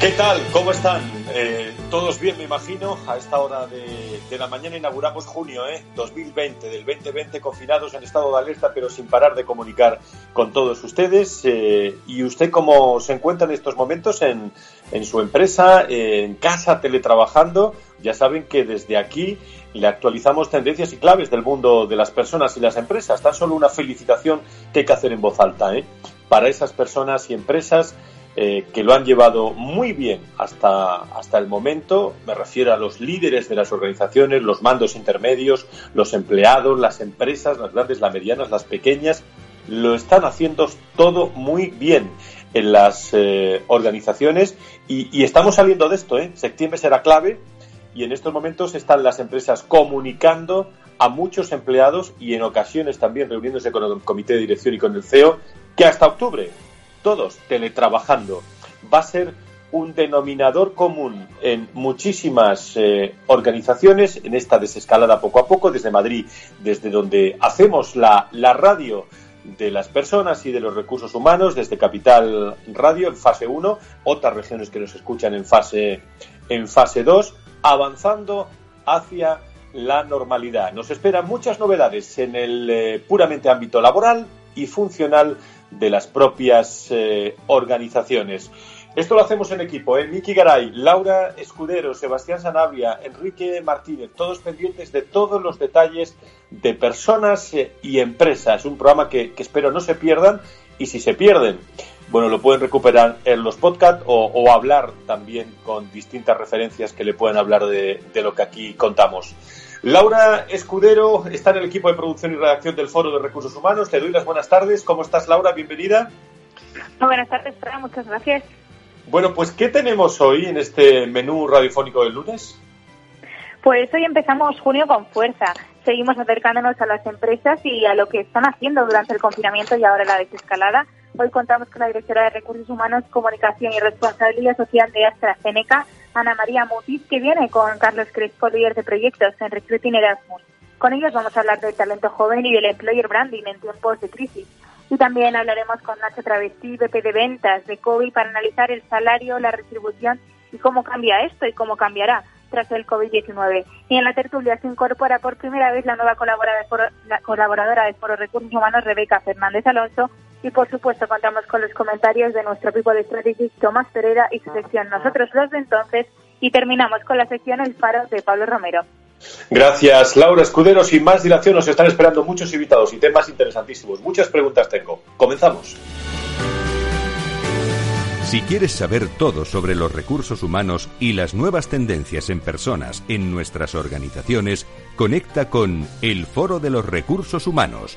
¿Qué tal? ¿Cómo están? Eh, todos bien, me imagino. A esta hora de, de la mañana inauguramos junio ¿eh? 2020, del 2020 confinados en estado de alerta, pero sin parar de comunicar con todos ustedes. Eh, ¿Y usted cómo se encuentra en estos momentos en, en su empresa, en casa, teletrabajando? Ya saben que desde aquí le actualizamos tendencias y claves del mundo de las personas y las empresas. Tan solo una felicitación que hay que hacer en voz alta ¿eh? para esas personas y empresas eh, que lo han llevado muy bien hasta, hasta el momento. Me refiero a los líderes de las organizaciones, los mandos intermedios, los empleados, las empresas, las grandes, las medianas, las pequeñas. Lo están haciendo todo muy bien en las eh, organizaciones y, y, estamos saliendo de esto. ¿eh? Septiembre será clave y en estos momentos están las empresas comunicando a muchos empleados y en ocasiones también reuniéndose con el comité de dirección y con el CEO que hasta octubre todos teletrabajando. Va a ser un denominador común en muchísimas eh, organizaciones en esta desescalada poco a poco desde Madrid, desde donde hacemos la, la radio de las personas y de los recursos humanos desde Capital Radio en fase 1, otras regiones que nos escuchan en fase en fase 2, avanzando hacia la normalidad. Nos esperan muchas novedades en el eh, puramente ámbito laboral y funcional de las propias eh, organizaciones. Esto lo hacemos en equipo, ¿eh? Miki Garay, Laura Escudero, Sebastián Sanabria, Enrique Martínez, todos pendientes de todos los detalles de personas eh, y empresas. Un programa que, que, espero no se pierdan y si se pierden, bueno, lo pueden recuperar en los podcasts o, o hablar también con distintas referencias que le pueden hablar de, de lo que aquí contamos. Laura Escudero está en el equipo de producción y redacción del Foro de Recursos Humanos. Te doy las buenas tardes. ¿Cómo estás, Laura? Bienvenida. Buenas tardes, Fran. Muchas gracias. Bueno, pues ¿qué tenemos hoy en este menú radiofónico del lunes? Pues hoy empezamos junio con fuerza. Seguimos acercándonos a las empresas y a lo que están haciendo durante el confinamiento y ahora la desescalada. Hoy contamos con la directora de Recursos Humanos, Comunicación y Responsabilidad Social de AstraZeneca, Ana María Mutis, que viene con Carlos Crespo, líder de proyectos en Recruiting Erasmus. Con ellos vamos a hablar del talento joven y del employer branding en tiempos de crisis. Y también hablaremos con Nacho Travesti, VP de Ventas de COVID, para analizar el salario, la retribución y cómo cambia esto y cómo cambiará tras el COVID-19. Y en la tertulia se incorpora por primera vez la nueva colaboradora de Foro, la colaboradora de Foro Recursos Humanos, Rebeca Fernández Alonso, y por supuesto contamos con los comentarios de nuestro equipo de Strategy Tomás Pereira y su sección Nosotros los de entonces y terminamos con la sección El Faro de Pablo Romero. Gracias, Laura Escudero. Sin más dilación, nos están esperando muchos invitados y temas interesantísimos. Muchas preguntas tengo. Comenzamos. Si quieres saber todo sobre los recursos humanos y las nuevas tendencias en personas en nuestras organizaciones, conecta con El Foro de los Recursos Humanos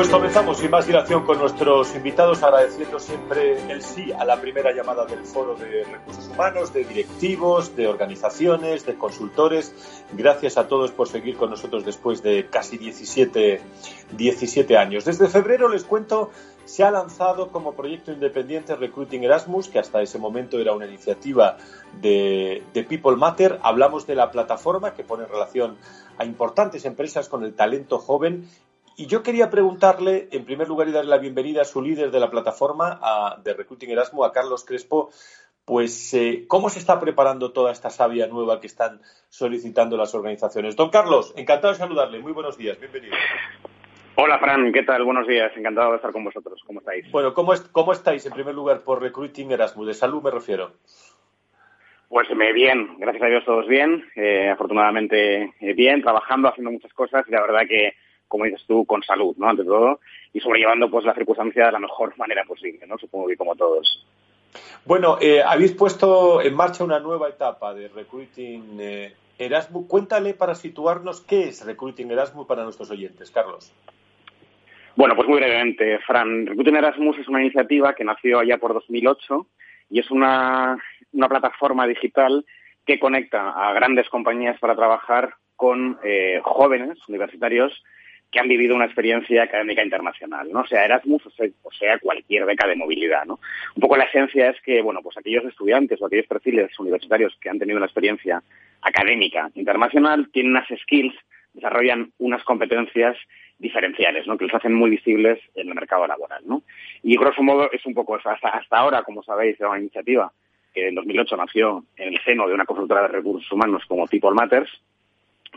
Pues comenzamos sin más dilación con nuestros invitados, agradeciendo siempre el sí a la primera llamada del Foro de Recursos Humanos, de directivos, de organizaciones, de consultores. Gracias a todos por seguir con nosotros después de casi 17, 17 años. Desde febrero les cuento se ha lanzado como proyecto independiente Recruiting Erasmus, que hasta ese momento era una iniciativa de, de, People Matter. Hablamos de la plataforma que pone en relación a importantes empresas con el talento joven y yo quería preguntarle, en primer lugar, y darle la bienvenida a su líder de la plataforma de Recruiting Erasmus, a Carlos Crespo, pues eh, cómo se está preparando toda esta savia nueva que están solicitando las organizaciones. Don Carlos, encantado de saludarle. Muy buenos días, bienvenido. Hola, Fran, ¿qué tal? Buenos días, encantado de estar con vosotros. ¿Cómo estáis? Bueno, ¿cómo, cómo estáis en primer lugar por Recruiting Erasmus? De salud me refiero. Pues me bien, gracias a Dios todos bien, eh, afortunadamente eh, bien, trabajando, haciendo muchas cosas y la verdad que como dices tú, con salud, ¿no? Ante todo, y sobrellevando pues la circunstancia de la mejor manera posible, ¿no? Supongo que como todos. Bueno, eh, habéis puesto en marcha una nueva etapa de Recruiting eh, Erasmus. Cuéntale para situarnos qué es Recruiting Erasmus para nuestros oyentes, Carlos. Bueno, pues muy brevemente, Fran. Recruiting Erasmus es una iniciativa que nació allá por 2008 y es una, una plataforma digital que conecta a grandes compañías para trabajar con eh, jóvenes universitarios que han vivido una experiencia académica internacional, ¿no? Sea Erasmus o sea, cualquier beca de movilidad, ¿no? Un poco la esencia es que, bueno, pues aquellos estudiantes o aquellos perfiles universitarios que han tenido una experiencia académica internacional tienen unas skills, desarrollan unas competencias diferenciales, ¿no? Que los hacen muy visibles en el mercado laboral, ¿no? Y grosso modo es un poco eso. Hasta, ahora, como sabéis, es una iniciativa que en 2008 nació en el seno de una consultora de recursos humanos como People Matters,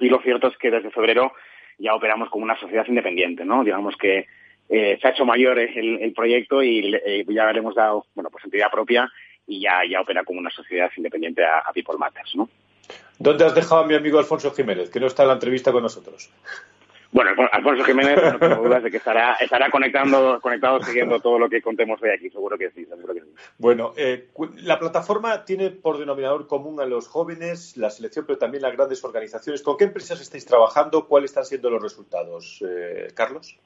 y lo cierto es que desde febrero ya operamos como una sociedad independiente, ¿no? Digamos que eh, se ha hecho mayor el, proyecto y eh, ya le hemos dado, bueno, pues entidad propia y ya, opera como una sociedad independiente a, People Matters, ¿no? ¿Dónde has dejado a mi amigo Alfonso Jiménez, que no está en la entrevista con nosotros? Bueno, Alfonso Jiménez, no tengo dudas de que estará, estará conectando, conectado siguiendo todo lo que contemos hoy aquí, seguro que sí, seguro que sí. Bueno, eh, la plataforma tiene por denominador común a los jóvenes, la selección, pero también las grandes organizaciones. ¿Con qué empresas estáis trabajando? ¿Cuáles están siendo los resultados? Eh, Carlos.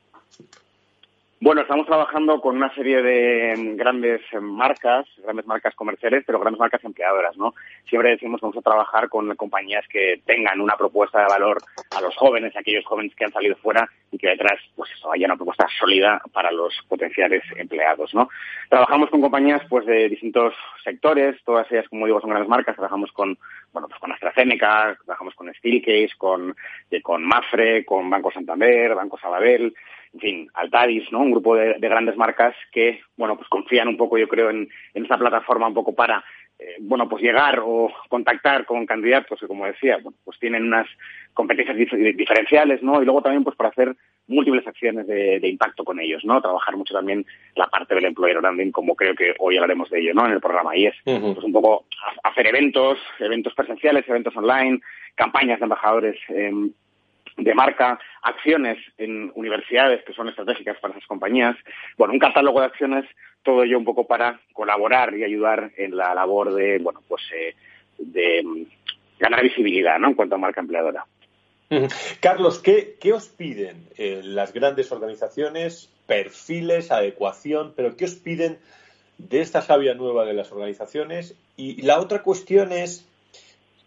Bueno, estamos trabajando con una serie de grandes marcas, grandes marcas comerciales, pero grandes marcas empleadoras, ¿no? Siempre decimos que vamos a trabajar con compañías que tengan una propuesta de valor a los jóvenes, a aquellos jóvenes que han salido fuera y que detrás, pues eso, haya una propuesta sólida para los potenciales empleados, ¿no? Trabajamos con compañías, pues, de distintos sectores, todas ellas, como digo, son grandes marcas. Trabajamos con, bueno, pues con AstraZeneca, trabajamos con Steelcase, con, eh, con Mafre, con Banco Santander, Banco Sabadell, en fin, Altadis, ¿no? Un grupo de, grandes marcas que, bueno, pues confían un poco, yo creo, en, en esta plataforma un poco para, eh, bueno, pues llegar o contactar con candidatos que, como decía, bueno, pues tienen unas competencias diferenciales, ¿no? Y luego también, pues para hacer múltiples acciones de, impacto con ellos, ¿no? Trabajar mucho también la parte del employer branding, como creo que hoy hablaremos de ello, ¿no? En el programa. Y es, pues un poco hacer eventos, eventos presenciales, eventos online, campañas de embajadores eh, de marca, acciones en universidades que son estratégicas para esas compañías, bueno, un catálogo de acciones, todo ello un poco para colaborar y ayudar en la labor de, bueno, pues eh, de mm, ganar visibilidad, ¿no? En cuanto a marca empleadora. Carlos, ¿qué, qué os piden eh, las grandes organizaciones? Perfiles, adecuación, pero ¿qué os piden de esta savia nueva de las organizaciones? Y la otra cuestión es,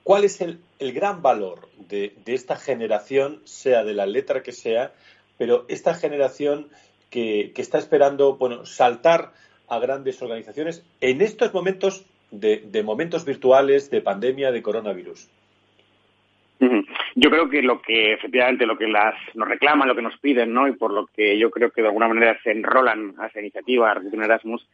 ¿Cuál es el, gran valor de, esta generación, sea de la letra que sea, pero esta generación que, está esperando bueno, saltar a grandes organizaciones en estos momentos de, momentos virtuales, de pandemia, de coronavirus? Yo creo que lo que efectivamente lo que las nos reclaman, lo que nos piden, ¿no? Y por lo que yo creo que de alguna manera se enrolan a esa iniciativa, a Erasmus,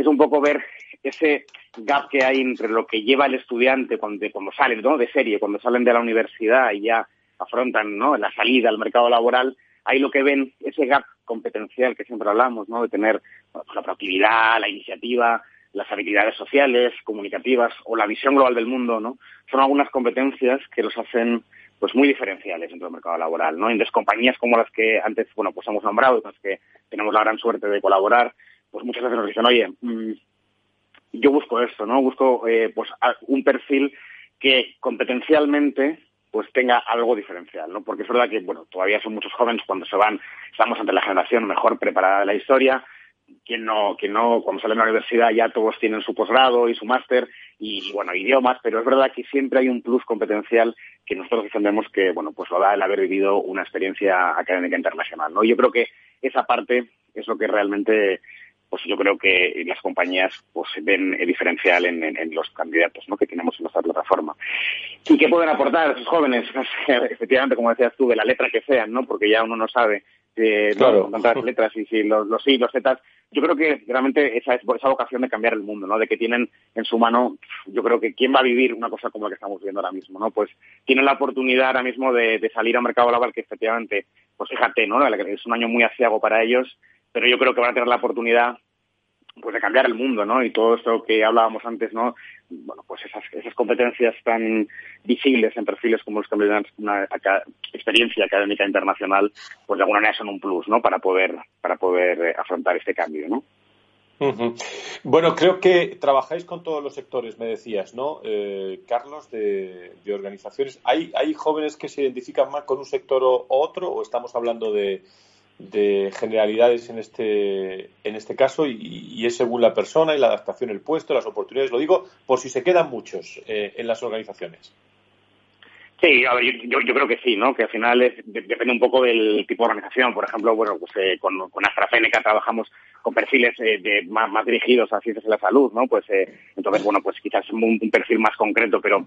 es un poco ver ese gap que hay entre lo que lleva el estudiante cuando, cuando salen de serie, cuando salen de la universidad y ya afrontan la salida al mercado laboral, ahí lo que ven, ese gap competencial que siempre hablamos, ¿no? de tener pues, la proactividad, la iniciativa, las habilidades sociales, comunicativas o la visión global del mundo, ¿no? Son algunas competencias que los hacen pues muy diferenciales dentro del mercado laboral, ¿no? Entonces compañías como las que antes, bueno, pues hemos nombrado, las que tenemos la gran suerte de colaborar, pues muchas veces nos dicen, oye, mm, yo busco esto, ¿no? Busco eh, pues un perfil que competencialmente pues tenga algo diferencial, ¿no? Porque es verdad que, bueno, todavía son muchos jóvenes cuando se van, estamos ante la generación mejor preparada de la historia, quien no, quien no, cuando salen de la universidad ya todos tienen su posgrado y su máster y, bueno, idiomas, pero es verdad que siempre hay un plus competencial que nosotros defendemos que, bueno, pues lo da el haber vivido una experiencia académica internacional, ¿no? Yo creo que esa parte es lo que realmente pues yo creo que las compañías pues ven el diferencial en, los candidatos ¿no? que tenemos en nuestra plataforma. ¿Y qué pueden aportar esos jóvenes? Efectivamente, como decías tú, de la letra que sean, ¿no? porque ya uno no sabe eh, claro. tantas letras y si los, los sí, los zetas. Yo creo que realmente esa, esa vocación de cambiar el mundo, ¿no? de que tienen en su mano, yo creo que quién va a vivir una cosa como la que estamos viendo ahora mismo, ¿no? pues tienen la oportunidad ahora mismo de, de salir a un mercado laboral que efectivamente, pues fíjate, ¿no? es un año muy aciago para ellos pero yo creo que van a tener la oportunidad pues de cambiar el mundo, ¿no? Y todo esto que hablábamos antes, ¿no? Bueno, pues esas, competencias tan visibles en perfiles como los que dan una experiencia académica internacional, pues de alguna manera son un plus, ¿no? Para poder, para poder eh, afrontar este cambio, ¿no? Bueno, creo que trabajáis con todos los sectores, me decías, ¿no? Eh, Carlos, de, de, organizaciones. ¿Hay, ¿Hay jóvenes que se identifican más con un sector o otro o estamos hablando de, de generalidades en este, en este caso y, es según la persona y la adaptación, el puesto, las oportunidades. Lo digo por si se quedan muchos eh, en las organizaciones. Sí, yo, yo, creo que sí, ¿no? Que al final depende un poco del tipo de organización. Por ejemplo, bueno, pues eh, con, con, AstraZeneca trabajamos con perfiles eh, de, más, más, dirigidos a ciencias de la salud, ¿no? Pues entonces, bueno, pues quizás un, un, perfil más concreto, pero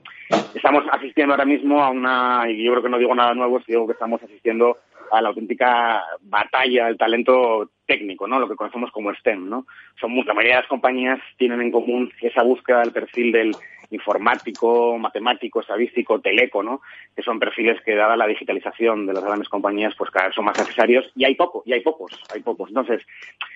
estamos asistiendo ahora mismo a una, y yo creo que no digo nada nuevo, digo que estamos asistiendo a la auténtica batalla del talento técnico, ¿no? Lo que conocemos como STEM, ¿no? Son la mayoría de las compañías tienen en común esa búsqueda del perfil del informático, matemático, estadístico, teleco, ¿no? Que son perfiles que dada la digitalización de las grandes compañías, pues cada vez son más necesarios y hay poco, y hay pocos, hay pocos. Entonces,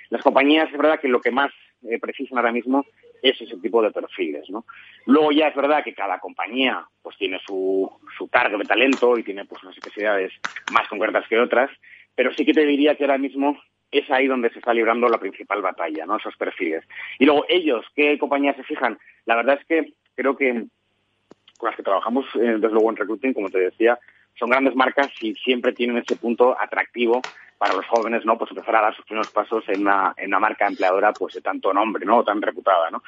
las compañías es verdad que lo que más eh, precisan ahora mismo es ese tipo de perfiles, ¿no? Luego ya es verdad que cada compañía pues tiene su, su cargo de talento y tiene pues unas necesidades más concretas que otras, pero sí que te diría que ahora mismo es ahí donde se está librando la principal batalla, ¿no? Esos perfiles. Y luego ellos, ¿qué compañías se fijan? La verdad es que creo que con las que trabajamos, eh, desde luego en recruiting, como te decía, son grandes marcas y siempre tienen ese punto atractivo para los jóvenes, ¿no? Pues empezar a dar sus primeros pasos en una, en una marca empleadora, pues de tanto nombre, ¿no? Tan reputada, ¿no?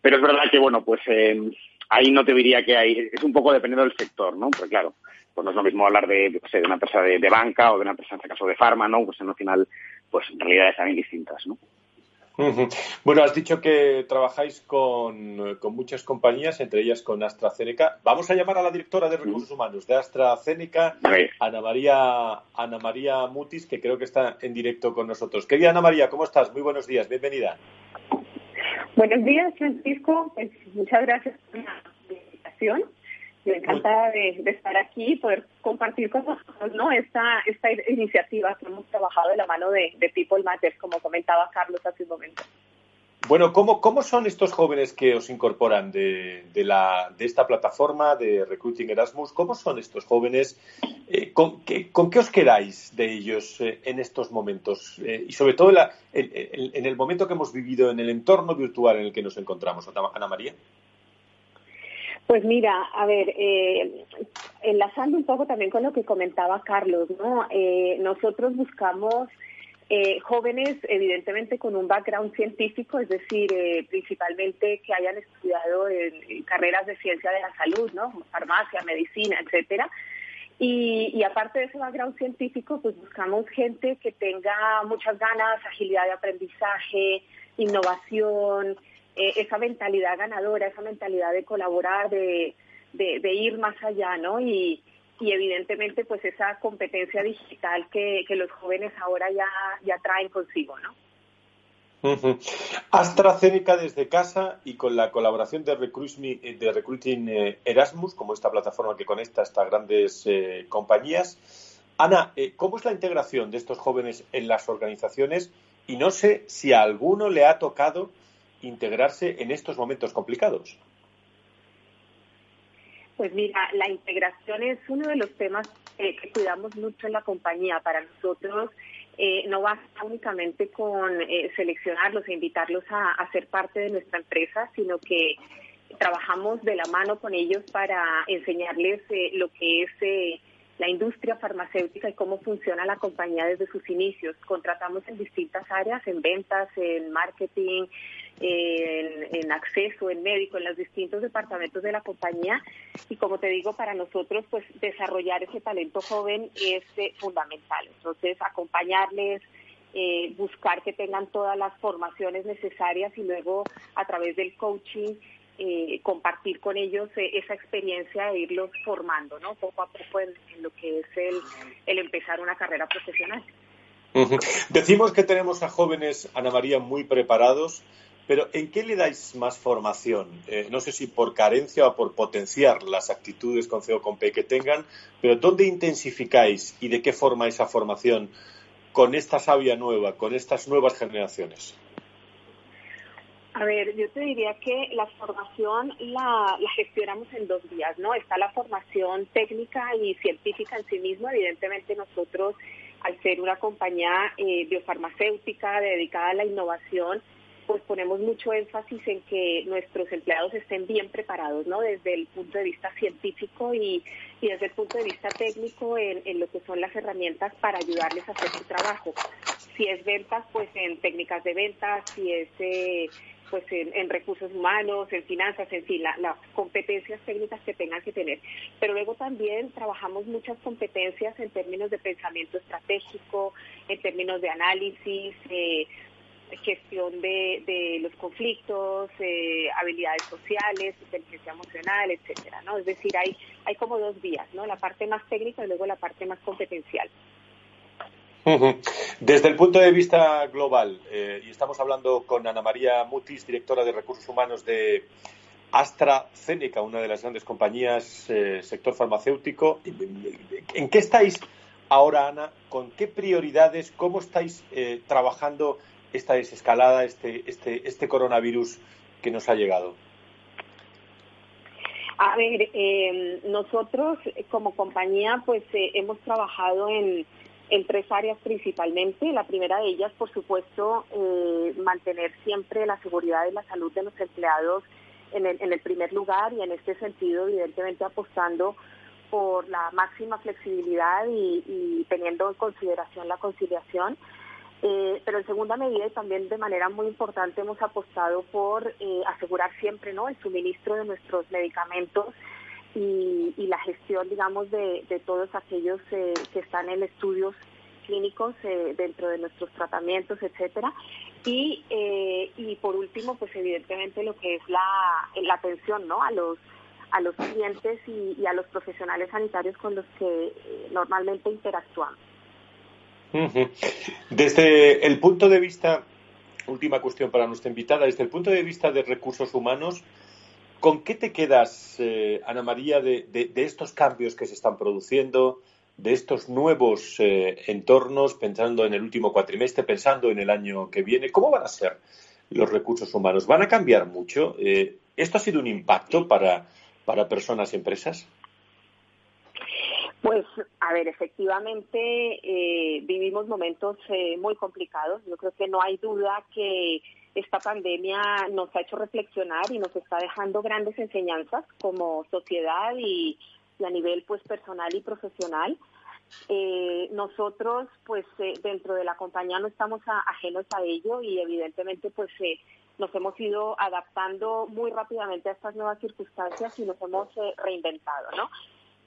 Pero es verdad que, bueno, pues eh, ahí no te diría que hay, es un poco dependiendo del sector, ¿no? Porque claro, pues no es lo mismo hablar de, de una empresa de, banca o de una empresa, en este caso, de farma, ¿no? Pues en el final, pues en realidad están distintas, ¿no? Bueno, has dicho que trabajáis con, con, muchas compañías, entre ellas con AstraZeneca. Vamos a llamar a la directora de Recursos Humanos de AstraZeneca, Ana María, Ana María Mutis, que creo que está en directo con nosotros. Querida Ana María, ¿cómo estás? Muy buenos días, bienvenida. Buenos días, Francisco. Pues, muchas gracias por la invitación. Me encanta de, estar aquí y poder compartir con nosotros ¿no? esta, esta iniciativa que hemos trabajado de la mano de, People Matters, como comentaba Carlos hace un momento. Bueno, ¿cómo, ¿cómo son estos jóvenes que os incorporan de, la, de esta plataforma de Recruiting Erasmus? ¿Cómo son estos jóvenes? Eh, ¿con, qué, ¿con, qué, os quedáis de ellos eh, en estos momentos? Eh, y sobre todo en, en, el momento que hemos vivido, en el entorno virtual en el que nos encontramos. Ana María. Pues mira, a ver, eh, enlazando un poco también con lo que comentaba Carlos, ¿no? Eh, nosotros buscamos eh, jóvenes, evidentemente, con un background científico, es decir, eh, principalmente que hayan estudiado en, carreras de ciencia de la salud, ¿no? Farmacia, medicina, etcétera. Y, y, aparte de ese background científico, pues buscamos gente que tenga muchas ganas, agilidad de aprendizaje, innovación, eh, esa mentalidad ganadora, esa mentalidad de colaborar, de, ir más allá, ¿no? Y, y evidentemente pues esa competencia digital que, que los jóvenes ahora ya, ya traen consigo, ¿no? AstraZeneca desde casa y con la colaboración de, de Recruiting eh, Erasmus, como esta plataforma que conecta estas grandes eh, compañías. Ana, eh, ¿cómo es la integración de estos jóvenes en las organizaciones? Y no sé si a alguno le ha tocado integrarse en estos momentos complicados. Pues mira, la integración es uno de los temas que cuidamos mucho en la compañía. Para nosotros eh, no basta únicamente con eh, seleccionarlos e invitarlos a, a, ser parte de nuestra empresa, sino que trabajamos de la mano con ellos para enseñarles eh, lo que es eh, la industria farmacéutica y cómo funciona la compañía desde sus inicios. Contratamos en distintas áreas, en ventas, en marketing, en, acceso, en médico, en los distintos departamentos de la compañía. Y como te digo, para nosotros, pues desarrollar ese talento joven es eh, fundamental. Entonces, acompañarles, eh, buscar que tengan todas las formaciones necesarias y luego a través del coaching eh, compartir con ellos esa experiencia e irlos formando, ¿no? Poco a poco en, lo que es el, el empezar una carrera profesional. Decimos que tenemos a jóvenes, Ana María, muy preparados. Pero ¿en qué le dais más formación? Eh, no sé si por carencia o por potenciar las actitudes con CEO con P que tengan, pero ¿dónde intensificáis y de qué forma esa formación con esta savia nueva, con estas nuevas generaciones? A ver, yo te diría que la formación la, gestionamos en dos vías, ¿no? Está la formación técnica y científica en sí misma. Evidentemente nosotros, al ser una compañía eh, biofarmacéutica dedicada a la innovación, pues ponemos mucho énfasis en que nuestros empleados estén bien preparados, ¿no? Desde el punto de vista científico y, desde el punto de vista técnico en, lo que son las herramientas para ayudarles a hacer su trabajo. Si es ventas, pues en técnicas de ventas, si es eh, pues en, recursos humanos, en finanzas, en fin, las competencias técnicas que tengan que tener. Pero luego también trabajamos muchas competencias en términos de pensamiento estratégico, en términos de análisis, eh, gestión de, de los conflictos, eh, habilidades sociales, inteligencia emocional, etcétera, ¿no? Es decir, hay, hay como dos vías, ¿no? La parte más técnica y luego la parte más competencial. Desde el punto de vista global, eh, y estamos hablando con Ana María Mutis, directora de Recursos Humanos de AstraZeneca, una de las grandes compañías eh, sector farmacéutico. ¿En qué estáis ahora, Ana? ¿Con qué prioridades? ¿Cómo estáis eh, trabajando esta desescalada, este, este, este coronavirus que nos ha llegado? A ver, eh, nosotros como compañía pues hemos trabajado en, en, tres áreas principalmente. La primera de ellas, por supuesto, eh, mantener siempre la seguridad y la salud de los empleados en el, en el primer lugar y en este sentido, evidentemente, apostando por la máxima flexibilidad y, teniendo en consideración la conciliación. Eh, pero en segunda medida y también de manera muy importante hemos apostado por eh, asegurar siempre ¿no? el suministro de nuestros medicamentos y, la gestión, digamos, de, todos aquellos eh, que están en estudios clínicos dentro de nuestros tratamientos, etcétera. Y, y por último, pues evidentemente lo que es la, atención ¿no? a los a los clientes y a los profesionales sanitarios con los que normalmente interactuamos. Desde el punto de vista, última cuestión para nuestra invitada, desde el punto de vista de recursos humanos, ¿con qué te quedas, eh, Ana María, de, estos cambios que se están produciendo, de estos nuevos eh, entornos, pensando en el último cuatrimestre, pensando en el año que viene? ¿Cómo van a ser los recursos humanos? ¿Van a cambiar mucho? Eh, ¿Esto ha sido un impacto para, para personas y empresas? Pues, a ver, efectivamente eh, vivimos momentos eh, muy complicados. Yo creo que no hay duda que esta pandemia nos ha hecho reflexionar y nos está dejando grandes enseñanzas como sociedad y, a nivel pues personal y profesional. Eh, nosotros, pues, dentro de la compañía no estamos ajenos a ello y evidentemente, pues, nos hemos ido adaptando muy rápidamente a estas nuevas circunstancias y nos hemos reinventado, ¿no?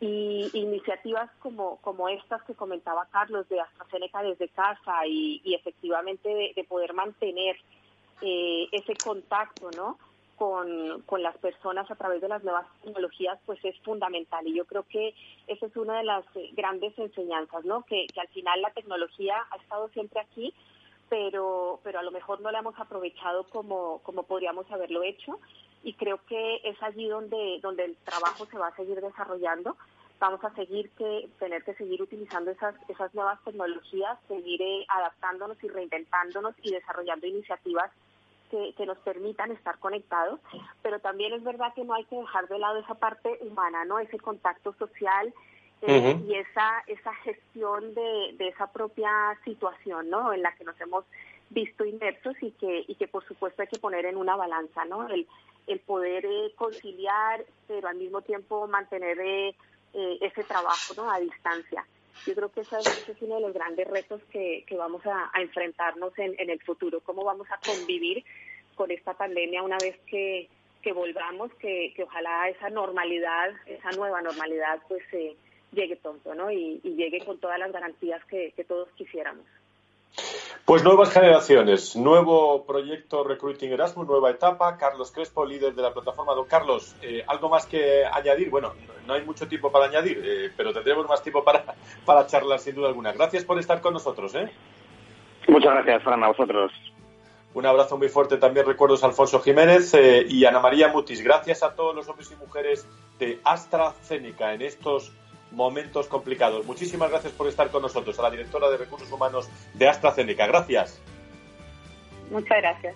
y iniciativas como, como estas que comentaba Carlos de AstraZeneca desde casa y, efectivamente de, poder mantener eh, ese contacto ¿no? con, con las personas a través de las nuevas tecnologías, pues es fundamental. Y yo creo que esa es una de las eh, grandes enseñanzas, ¿no? Que, que al final la tecnología ha estado siempre aquí, pero, pero a lo mejor no la hemos aprovechado como, como podríamos haberlo hecho. Y creo que es allí donde, donde el trabajo se va a seguir desarrollando vamos a seguir que tener que seguir utilizando esas esas nuevas tecnologías, seguir eh, adaptándonos y reinventándonos y desarrollando iniciativas que, nos permitan estar conectados, pero también es verdad que no hay que dejar de lado esa parte humana, ¿no? Ese contacto social eh, y esa esa gestión de, de esa propia situación, ¿no? En la que nos hemos visto inmersos y que y que por supuesto hay que poner en una balanza, ¿no? El el poder eh, conciliar, pero al mismo tiempo mantener eh, eh, ese trabajo ¿no? a distancia. Yo creo que ese es, uno de los grandes retos que, que vamos a, enfrentarnos en, en, el futuro, cómo vamos a convivir con esta pandemia una vez que, que volvamos, que, que ojalá esa normalidad, esa nueva normalidad, pues eh, llegue pronto ¿no? y, y llegue con todas las garantías que, que todos quisiéramos. Pues nuevas generaciones, nuevo proyecto Recruiting Erasmus, nueva etapa. Carlos Crespo, líder de la plataforma. Don Carlos, eh, ¿algo más que añadir? Bueno, no hay mucho tiempo para añadir, eh, pero tendremos más tiempo para, para charlar sin duda alguna. Gracias por estar con nosotros. ¿eh? Muchas gracias, Fran, a vosotros. Un abrazo muy fuerte también, recuerdos a Alfonso Jiménez y Ana María Mutis. Gracias a todos los hombres y mujeres de AstraZeneca en estos momentos complicados. Muchísimas gracias por estar con nosotros, a la directora de Recursos Humanos de AstraZeneca. Gracias. Muchas gracias.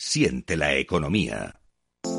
Siente la economía.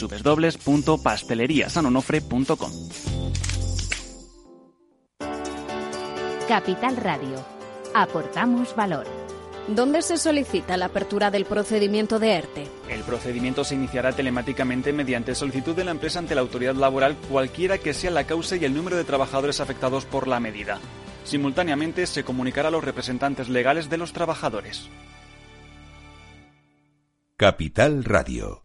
www.pasteleriasanonofre.com. Capital Radio. Aportamos valor. ¿Dónde se solicita la apertura del procedimiento de ERTE? El procedimiento se iniciará telemáticamente mediante solicitud de la empresa ante la autoridad laboral, cualquiera que sea la causa y el número de trabajadores afectados por la medida. Simultáneamente se comunicará a los representantes legales de los trabajadores. Capital Radio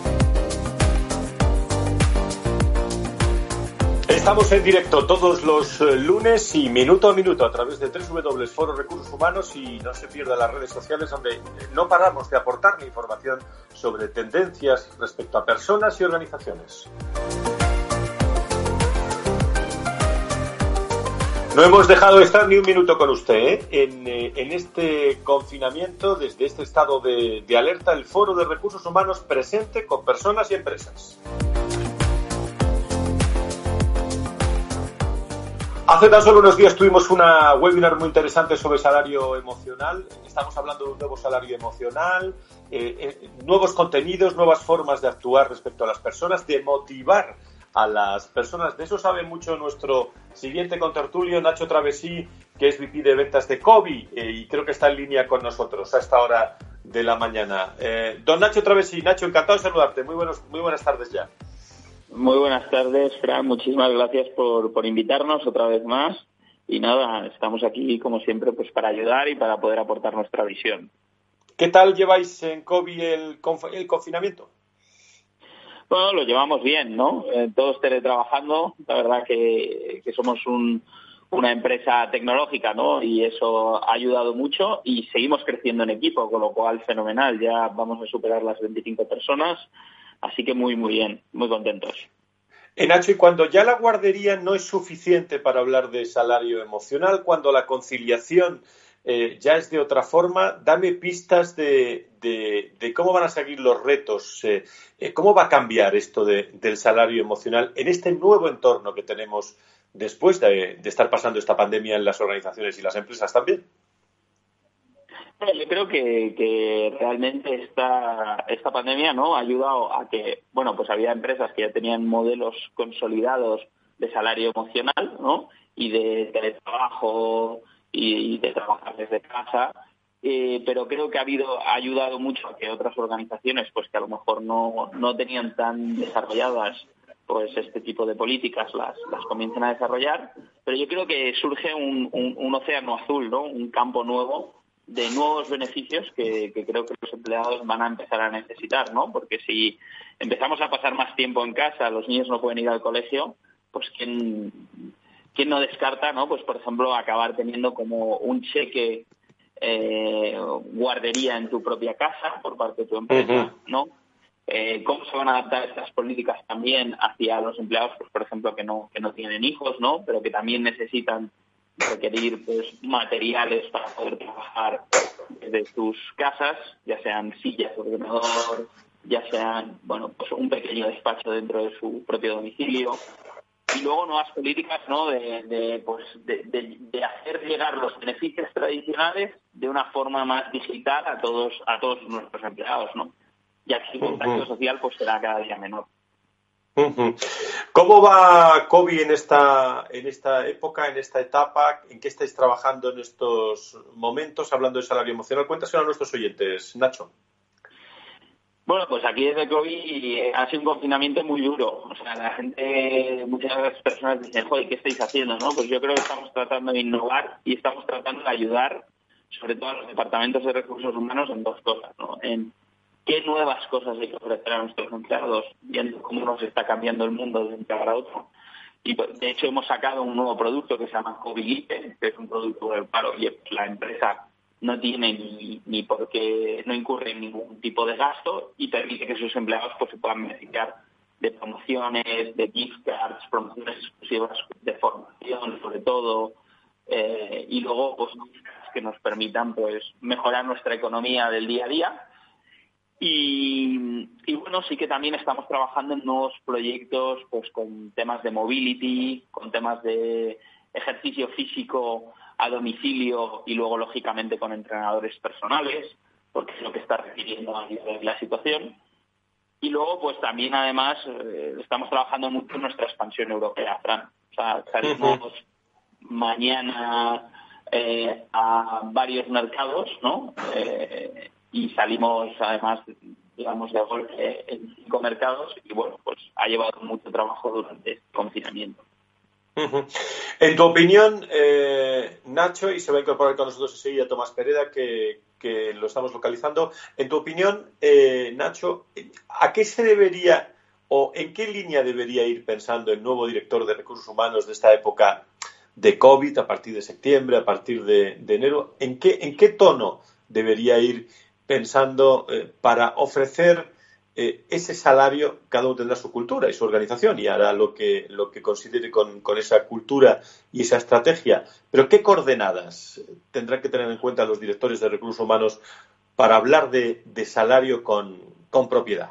Estamos en directo todos los eh, lunes y minuto a minuto a través de Foro Recursos Humanos y no se pierda las redes sociales donde no paramos de aportar información sobre tendencias respecto a personas y organizaciones. No hemos dejado de estar ni un minuto con usted ¿eh? Eh, en, este confinamiento, desde este estado de alerta, el Foro de Recursos Humanos presente con personas y empresas. Hace tan solo unos días tuvimos una webinar muy interesante sobre salario emocional. Estamos hablando de un nuevo salario emocional, eh, eh, nuevos contenidos, nuevas formas de actuar respecto a las personas, de motivar a las personas. De eso sabe mucho nuestro siguiente contertulio, Nacho Travesí, que es VP de ventas de COVID eh, y creo que está en línea con nosotros a esta hora de la mañana. don Nacho Travesí, Nacho, encantado de saludarte. Muy, buenos, muy buenas tardes ya. Muy buenas tardes, Fran. Muchísimas gracias por, por invitarnos otra vez más. Y nada, estamos aquí como siempre pues para ayudar y para poder aportar nuestra visión. ¿Qué tal lleváis en COVID el, el confinamiento? Bueno, lo llevamos bien, ¿no? Eh, todos teletrabajando. La verdad que, que somos un, una empresa tecnológica, ¿no? Y eso ha ayudado mucho y seguimos creciendo en equipo, con lo cual fenomenal. Ya vamos a superar las 25 personas Así que muy, muy bien, muy contentos. Eh, Nacho, y cuando ya la guardería no es suficiente para hablar de salario emocional, cuando la conciliación eh, ya es de otra forma, dame pistas de, cómo van a seguir los retos, eh, cómo va a cambiar esto del salario emocional en este nuevo entorno que tenemos después de estar pasando esta pandemia en las organizaciones y las empresas también. Yo creo que, realmente esta, esta pandemia ¿no? ha ayudado a que, bueno, pues había empresas que ya tenían modelos consolidados de salario emocional, ¿no? Y de teletrabajo y, de trabajar desde casa, eh, pero creo que ha habido ha ayudado mucho a que otras organizaciones, pues que a lo mejor no, no tenían tan desarrolladas pues este tipo de políticas las, las comiencen a desarrollar, pero yo creo que surge un, un, un océano azul, ¿no? Un campo nuevo de nuevos beneficios que, creo que los empleados van a empezar a necesitar, ¿no? Porque si empezamos a pasar más tiempo en casa, los niños no pueden ir al colegio, pues quién, quién no descarta, ¿no? Pues por ejemplo acabar teniendo como un cheque eh, guardería en tu propia casa por parte de tu empresa, ¿no? Eh, cómo se van a adaptar estas políticas también hacia los empleados, pues por ejemplo que no que no tienen hijos, ¿no? Pero que también necesitan requerir pues materiales para poder trabajar desde tus casas, ya sean sillas, ordenador, ya sean bueno pues un pequeño despacho dentro de su propio domicilio. Y luego nuevas políticas no de, pues de, hacer llegar los beneficios tradicionales de una forma más digital a todos a todos nuestros empleados no y así el contacto social pues será cada día menor ¿Cómo va COVID en esta, en esta época, en esta etapa? ¿En qué estáis trabajando en estos momentos hablando de salario emocional? Cuéntaselo a nuestros oyentes, Nacho. Bueno, pues aquí desde COVID ha sido un confinamiento muy duro. O sea, la gente, muchas personas dicen, joder, ¿qué estáis haciendo? ¿no? Pues yo creo que estamos tratando de innovar y estamos tratando de ayudar, sobre todo a los departamentos de recursos humanos, en dos cosas, ¿no? En qué nuevas cosas hay que ofrecer a nuestros empleados, viendo cómo nos está cambiando el mundo de un día para otro. Y pues, de hecho hemos sacado un nuevo producto que se llama COVID que es un producto del paro y la empresa no tiene ni, ni por qué, no incurre en ningún tipo de gasto y permite que sus empleados pues se puedan beneficiar de promociones, de gift cards, promociones exclusivas de formación sobre todo, eh, y luego pues que nos permitan pues mejorar nuestra economía del día a día y, bueno, sí que también estamos trabajando en nuevos proyectos pues con temas de mobility, con temas de ejercicio físico a domicilio y luego, lógicamente, con entrenadores personales, porque es lo que está requiriendo la situación. Y luego, pues también, además, eh, estamos trabajando mucho en nuestra expansión europea, Fran. O sea, salimos mañana eh, a varios mercados, ¿no? Eh, y salimos además digamos, de golpe en cinco mercados y, bueno, pues ha llevado mucho trabajo durante este confinamiento. En tu opinión, eh, Nacho, y se va a incorporar con nosotros enseguida Tomás Pereda, que, lo estamos localizando. En tu opinión, eh, Nacho, ¿a qué se debería o en qué línea debería ir pensando el nuevo director de recursos humanos de esta época de COVID, a partir de septiembre, a partir de, enero? ¿En qué, ¿En qué tono debería ir pensando eh, para ofrecer eh, ese salario, cada uno tendrá su cultura y su organización y hará lo que, lo que considere con, esa cultura y esa estrategia. Pero ¿qué coordenadas tendrán que tener en cuenta los directores de recursos humanos para hablar de, salario con, propiedad?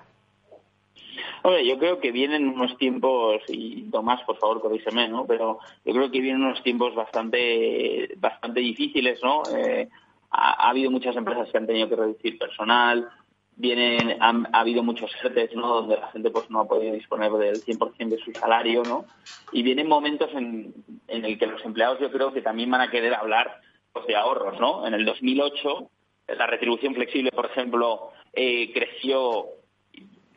Hombre, yo creo que vienen unos tiempos, y Tomás, por favor, corrígeme, ¿no? Pero yo creo que vienen unos tiempos bastante, bastante difíciles, ¿no? Eh, ha, habido muchas empresas que han tenido que reducir personal, vienen, ha habido muchos ERTES, ¿no? Donde la gente pues no ha podido disponer del 100% de su salario, ¿no? Y vienen momentos en, en el que los empleados yo creo que también van a querer hablar pues, de ahorros, ¿no? En el 2008 la retribución flexible, por ejemplo, eh, creció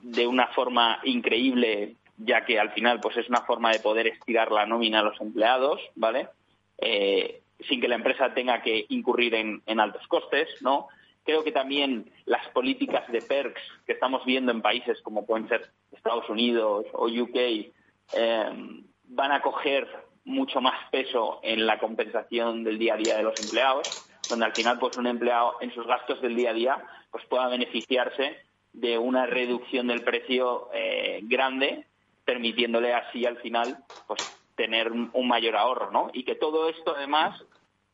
de una forma increíble, ya que al final pues es una forma de poder estirar la nómina a los empleados, ¿vale? Eh, sin que la empresa tenga que incurrir en, altos costes, ¿no? Creo que también las políticas de perks que estamos viendo en países como pueden ser Estados Unidos o UK em, van a coger mucho más peso en la compensación del día a día de los empleados, donde al final pues un empleado en sus gastos del día a día pues pueda beneficiarse de una reducción del precio eh, grande, permitiéndole así al final pues tener un mayor ahorro, ¿no? Y que todo esto además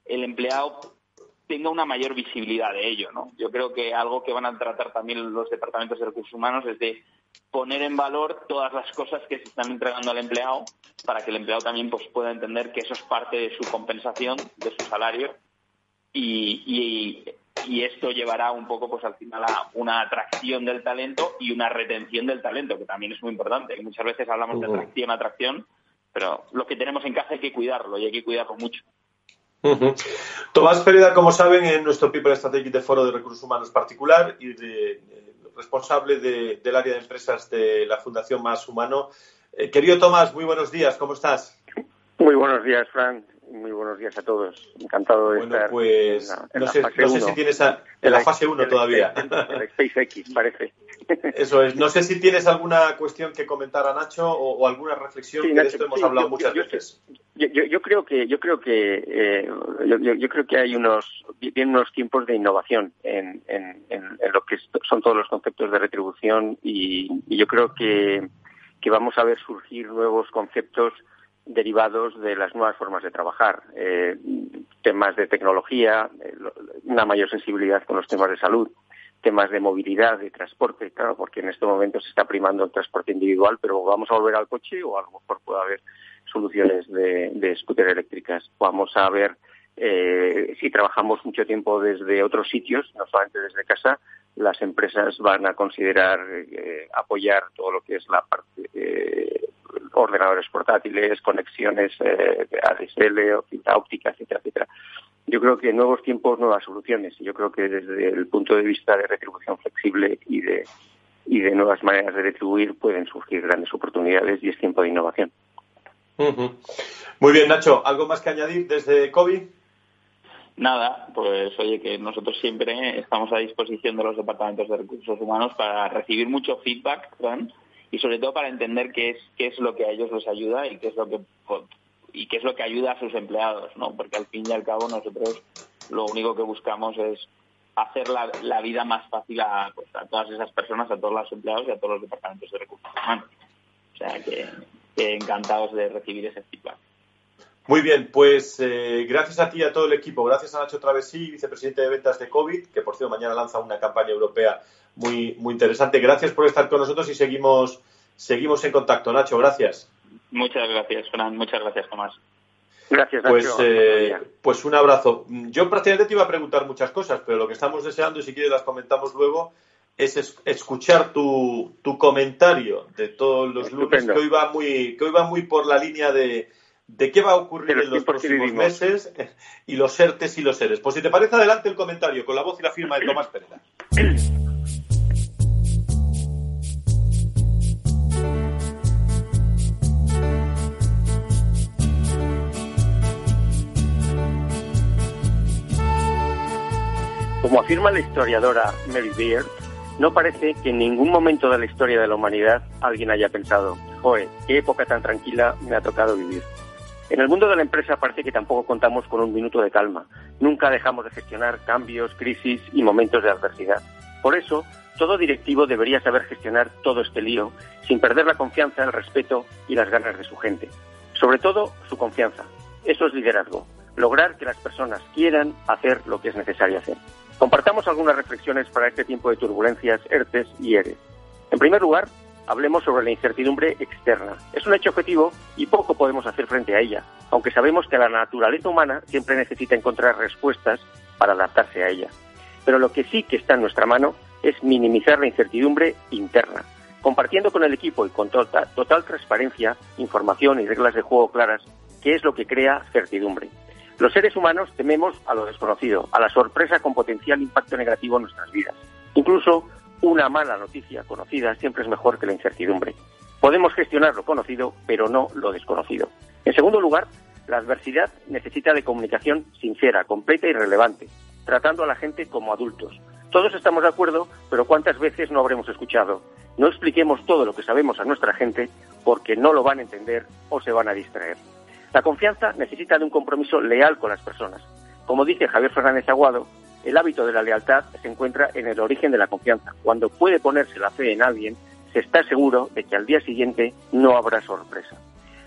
el empleado tenga una mayor visibilidad de ello, ¿no? Yo creo que algo que van a tratar también los departamentos de recursos humanos es de poner en valor todas las cosas que se están entregando al empleado para que el empleado también pues, pueda entender que eso es parte de su compensación, de su salario y, esto llevará un poco pues al final a una atracción del talento y una retención del talento, que también es muy importante. Muchas veces hablamos de atracción, atracción, pero lo que tenemos en casa hay que cuidarlo y hay que cuidarlo mucho. Tomás Pereda, como saben, es nuestro People Strategic de Foro de Recursos Humanos particular y responsable del área de empresas de la Fundación Más Humano. Eh, querido Tomás, muy buenos días, ¿cómo estás? Muy buenos días, Frank muy buenos días a todos. Encantado de estar pues, en no, sé, si tienes en la fase 1 todavía. El, SpaceX, parece. Eso es. No sé si tienes alguna cuestión que comentar a Nacho o, alguna reflexión, que de esto hemos hablado muchas veces. Yo, creo que yo creo que eh, yo, creo que hay unos vienen unos tiempos de innovación en, en, lo que son todos los conceptos de retribución y, y yo creo que, que vamos a ver surgir nuevos conceptos derivados de las nuevas formas de trabajar, eh, temas de tecnología, eh, una mayor sensibilidad con los temas de salud, temas de movilidad, de transporte, claro, porque en este momento se está primando el transporte individual, pero vamos a volver al coche o a lo mejor puede haber soluciones de, de scooter eléctricas. Vamos a ver eh, si trabajamos mucho tiempo desde otros sitios, no solamente desde casa, las empresas van a considerar apoyar todo lo que es la parte ordenadores portátiles, conexiones eh, ADSL o fibra óptica, etcétera, etcétera. Yo creo que nuevos tiempos, nuevas soluciones. Y yo creo que desde el punto de vista de retribución flexible y de, y de nuevas maneras de retribuir pueden surgir grandes oportunidades y es tiempo de innovación. Muy bien, Nacho. ¿Algo más que añadir desde COVID? Nada, pues oye, que nosotros siempre estamos a disposición de los departamentos de recursos humanos para recibir mucho feedback, ¿verdad? Y sobre todo para entender qué es qué es lo que a ellos les ayuda y qué es lo que y qué es lo que ayuda a sus empleados, ¿no? Porque al fin y al cabo nosotros lo único que buscamos es hacer la, la vida más fácil a, pues, a, todas esas personas, a todos los empleados y a todos los departamentos de recursos humanos. O sea que, encantados de recibir ese feedback. Muy bien, pues eh, gracias a ti y a todo el equipo. Gracias a Nacho Travesí, vicepresidente de ventas de COVID, que por cierto mañana lanza una campaña europea muy, muy interesante. Gracias por estar con nosotros y seguimos, seguimos en contacto. Nacho, gracias. Muchas gracias, Fran. Muchas gracias, Tomás. Gracias, Nacho. Pues, eh, pues un abrazo. Yo prácticamente te iba a preguntar muchas cosas, pero lo que estamos deseando, y si quieres las comentamos luego, es escuchar tu, tu comentario de todos los lunes, que hoy va muy, que hoy va muy por la línea de, de qué va a ocurrir en los próximos meses y los ERTES y los seres. Pues si te parece, adelante el comentario con la voz y la firma de Tomás Pérez. Como afirma la historiadora Mary Beard, no parece que en ningún momento de la historia de la humanidad alguien haya pensado, joe, qué época tan tranquila me ha tocado vivir. En el mundo de la empresa parece que tampoco contamos con un minuto de calma. Nunca dejamos de gestionar cambios, crisis y momentos de adversidad. Por eso, todo directivo debería saber gestionar todo este lío sin perder la confianza, el respeto y las ganas de su gente. Sobre todo, su confianza. Eso es liderazgo. Lograr que las personas quieran hacer lo que es necesario hacer. Compartamos algunas reflexiones para este tiempo de turbulencias, ERTES y ERES. En primer lugar, hablemos sobre la incertidumbre externa. Es un hecho objetivo y poco podemos hacer frente a ella, aunque sabemos que la naturaleza humana siempre necesita encontrar respuestas para adaptarse a ella. Pero lo que sí que está en nuestra mano es minimizar la incertidumbre interna, compartiendo con el equipo y con total, total transparencia información y reglas de juego claras, que es lo que crea certidumbre. Los seres humanos tememos a lo desconocido, a la sorpresa con potencial impacto negativo en nuestras vidas. Incluso una mala noticia conocida siempre es mejor que la incertidumbre. Podemos gestionar lo conocido, pero no lo desconocido. En segundo lugar, la adversidad necesita de comunicación sincera, completa y relevante, tratando a la gente como adultos. Todos estamos de acuerdo, pero ¿cuántas veces no habremos escuchado? No expliquemos todo lo que sabemos a nuestra gente porque no lo van a entender o se van a distraer. La confianza necesita de un compromiso leal con las personas. Como dice Javier Fernández Aguado, el hábito de la lealtad se encuentra en el origen de la confianza. Cuando puede ponerse la fe en alguien, se está seguro de que al día siguiente no habrá sorpresa.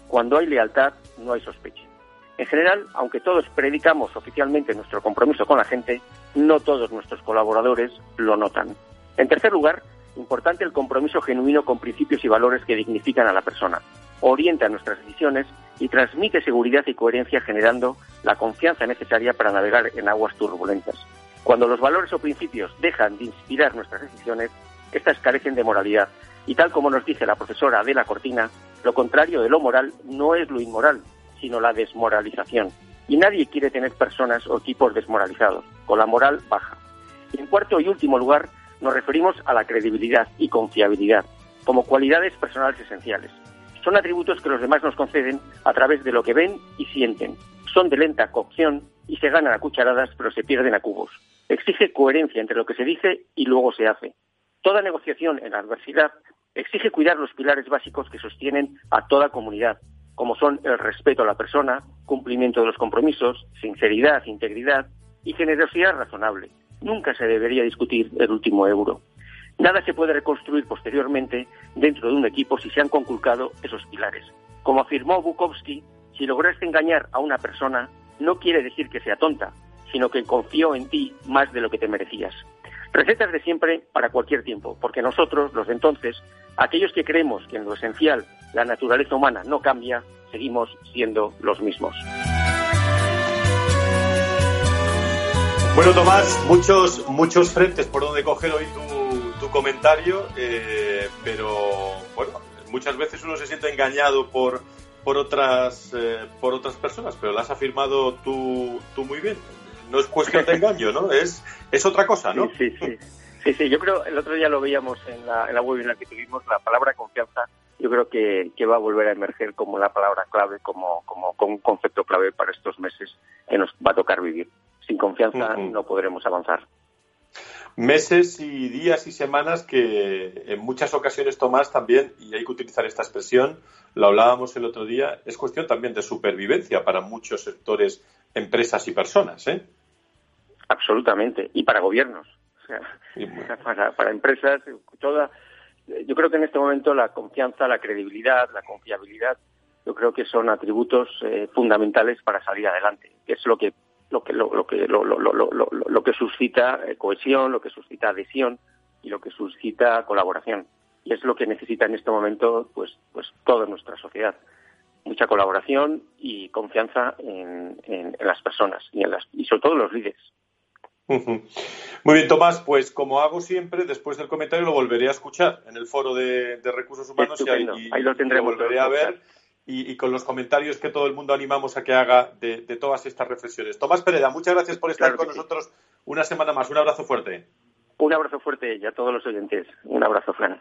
Cuando hay lealtad, no hay sospecha. En general, aunque todos predicamos oficialmente nuestro compromiso con la gente, no todos nuestros colaboradores lo notan. En tercer lugar, importante el compromiso genuino con principios y valores que dignifican a la persona orienta nuestras decisiones y transmite seguridad y coherencia generando la confianza necesaria para navegar en aguas turbulentas. Cuando los valores o principios dejan de inspirar nuestras decisiones, estas carecen de moralidad. Y tal como nos dice la profesora Adela Cortina, lo contrario de lo moral no es lo inmoral, sino la desmoralización. Y nadie quiere tener personas o equipos desmoralizados, con la moral baja. Y en cuarto y último lugar, nos referimos a la credibilidad y confiabilidad, como cualidades personales esenciales. Son atributos que los demás nos conceden a través de lo que ven y sienten. Son de lenta cocción y se ganan a cucharadas pero se pierden a cubos. Exige coherencia entre lo que se dice y luego se hace. Toda negociación en la adversidad exige cuidar los pilares básicos que sostienen a toda comunidad, como son el respeto a la persona, cumplimiento de los compromisos, sinceridad, integridad y generosidad razonable. Nunca se debería discutir el último euro. Nada se puede reconstruir posteriormente dentro de un equipo si se han conculcado esos pilares. Como afirmó Bukowski, si lograste engañar a una persona, no quiere decir que sea tonta, sino que confió en ti más de lo que te merecías. Recetas de siempre para cualquier tiempo, porque nosotros, los de entonces, aquellos que creemos que en lo esencial la naturaleza humana no cambia, seguimos siendo los mismos. Bueno, Tomás, muchos, muchos frentes por donde coger hoy comentario, eh, pero bueno, muchas veces uno se siente engañado por, por, otras, eh, por otras personas, pero las has afirmado tú, tú muy bien. No es cuestión de engaño, ¿no? Es, es otra cosa, ¿no? Sí, sí, sí. Sí, yo creo, el otro día lo veíamos en la, en la webinar que tuvimos, la palabra confianza, yo creo que, que va a volver a emerger como la palabra clave, como, como, como un concepto clave para estos meses que nos va a tocar vivir. Sin confianza no podremos avanzar meses y días y semanas que en muchas ocasiones, Tomás, también, y hay que utilizar esta expresión, lo hablábamos el otro día, es cuestión también de supervivencia para muchos sectores, empresas y personas. ¿eh? Absolutamente, y para gobiernos. O sea, para, empresas, toda. Yo creo que en este momento la confianza, la credibilidad, la confiabilidad, yo creo que son atributos eh, fundamentales para salir adelante, que es lo que lo que lo, que lo, lo, lo, que suscita eh, cohesión, lo que suscita adhesión y lo que suscita colaboración. Y es lo que necesita en este momento pues pues toda nuestra sociedad. Mucha colaboración y confianza en, en, las personas y, en las, y sobre todo en los líderes. Muy bien, Tomás, pues como hago siempre, después del comentario lo volveré a escuchar en el foro de, recursos humanos y ahí, ahí, lo tendremos. volveré a ver y, con los comentarios que todo el mundo animamos a que haga de, todas estas reflexiones. Tomás Pereda, muchas gracias por estar con nosotros una semana más. Un abrazo fuerte. Un abrazo fuerte y a todos los oyentes. Un abrazo, Fran.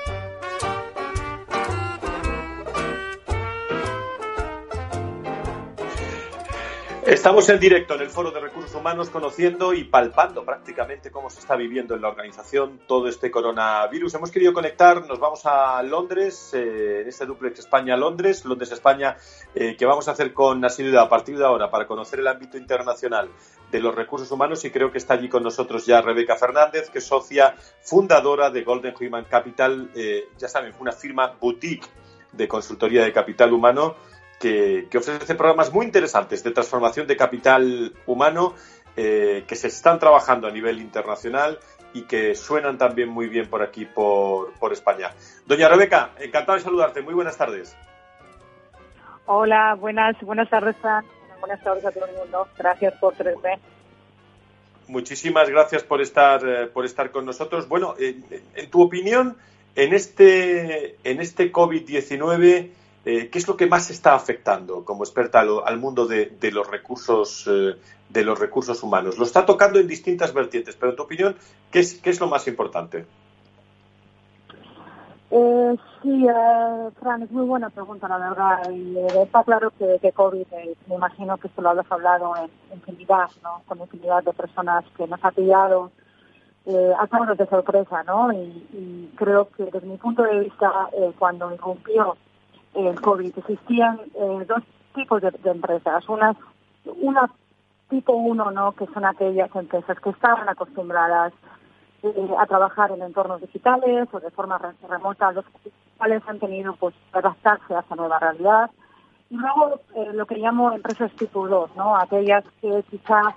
Estamos en directo en el Foro de Recursos Humanos conociendo y palpando prácticamente cómo se está viviendo en la organización todo este coronavirus. Hemos querido conectar, nos vamos a Londres, eh, en este duplex España-Londres, Londres-España, eh, que vamos a hacer con asiduidad a partir de ahora para conocer el ámbito internacional de los recursos humanos y creo que está allí con nosotros ya Rebeca Fernández, que es socia fundadora de Golden Human Capital, eh, ya saben, una firma boutique de consultoría de capital humano que, ofrece programas muy interesantes de transformación de capital humano eh, que se están trabajando a nivel internacional y que suenan también muy bien por aquí, por, por España. Doña Rebeca, encantado de saludarte. Muy buenas tardes. Hola, buenas, buenas tardes, Fran. Buenas tardes a todo el mundo. Gracias por tenerme. Muchísimas gracias por estar, eh, por estar con nosotros. Bueno, en tu opinión, en este, en este COVID-19, eh, ¿Qué es lo que más está afectando como experta al, mundo de, los recursos eh, de los recursos humanos? Lo está tocando en distintas vertientes, pero en tu opinión, ¿qué es, lo más importante? Eh, sí, Fran, es muy buena pregunta, la verdad. Y está claro que, COVID, me imagino que esto lo has hablado en infinidad, ¿no? Con infinidad de personas que nos ha pillado eh, a de sorpresa, ¿no? Y, creo que desde mi punto de vista, cuando irrumpió el COVID. Existían eh, dos tipos de, empresas. Una, una tipo uno, ¿no? que son aquellas empresas que estaban acostumbradas eh, a trabajar en entornos digitales o de forma remota, los cuales han tenido pues, adaptarse a esa nueva realidad. Y luego eh, lo que llamo empresas tipo 2, ¿no? aquellas que quizás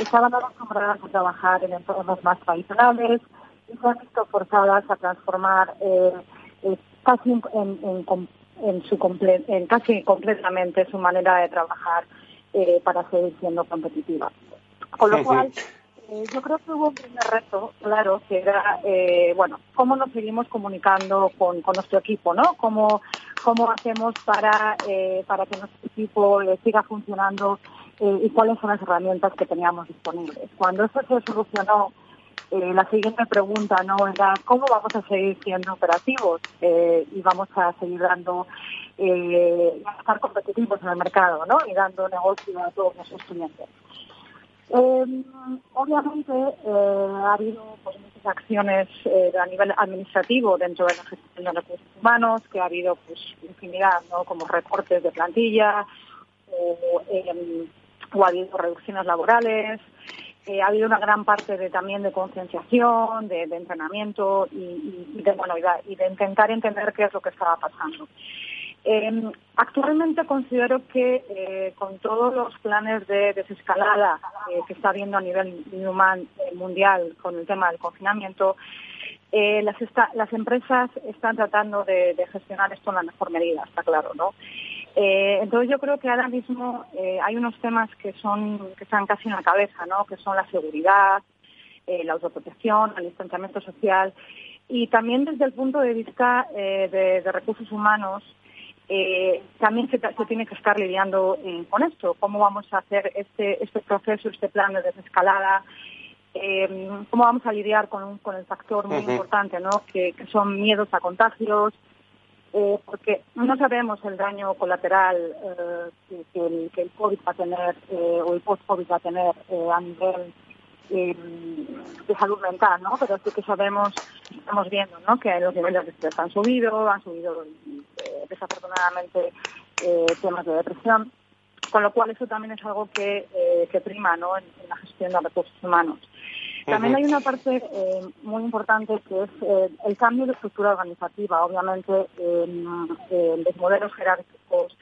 estaban acostumbradas a trabajar en entornos más tradicionales y se han visto forzadas a transformar casi en, en, en, su en casi completamente su manera de trabajar eh, para seguir siendo competitiva. Con lo cual, eh, yo creo que hubo un primer reto, claro, que era, eh, bueno, cómo nos seguimos comunicando con, con nuestro equipo, ¿no? Cómo, cómo hacemos para, para que nuestro equipo siga funcionando y cuáles son las herramientas que teníamos disponibles. Cuando eso se solucionó, eh, la siguiente pregunta no era cómo vamos a seguir siendo operativos eh, y vamos a seguir dando eh, a estar competitivos en el mercado y dando negocio a todos nuestros clientes. Eh, obviamente ha habido pues, muchas acciones a nivel administrativo dentro de la gestión de recursos humanos, que ha habido pues infinidad, como recortes de plantilla o, o ha habido reducciones laborales, eh, ha habido una gran parte de también de concienciación, de, entrenamiento y, de, bueno, y, de, intentar entender qué es lo que estaba pasando. Em, actualmente considero que eh, con todos los planes de desescalada eh, que está habiendo a nivel human, mundial con el tema del confinamiento, las, empresas están tratando de gestionar esto en la mejor medida, está claro, ¿no? Eh, entonces yo creo que ahora mismo eh, hay unos temas que son que están casi en la cabeza, ¿no? Que son la seguridad, eh, la autoprotección, el distanciamiento social y también desde el punto de vista de, recursos humanos también se, tiene que estar lidiando con esto. ¿Cómo vamos a hacer este este proceso, este plan de desescalada? ¿Cómo vamos a lidiar con, con el factor muy importante, ¿no? que son miedos a contagios, eh, porque no sabemos el daño colateral eh, que, el, COVID va a tener eh, o el post-COVID va a tener a nivel de salud mental, ¿no? Pero sí que sabemos, estamos viendo, ¿no? Que los niveles de estrés han subido, han subido desafortunadamente temas de depresión, con lo cual eso también es algo que, que prima, ¿no? en la gestión de recursos humanos. También hay una parte eh, muy importante que es eh, el cambio de estructura organizativa. Obviamente, eh, los modelos jerárquicos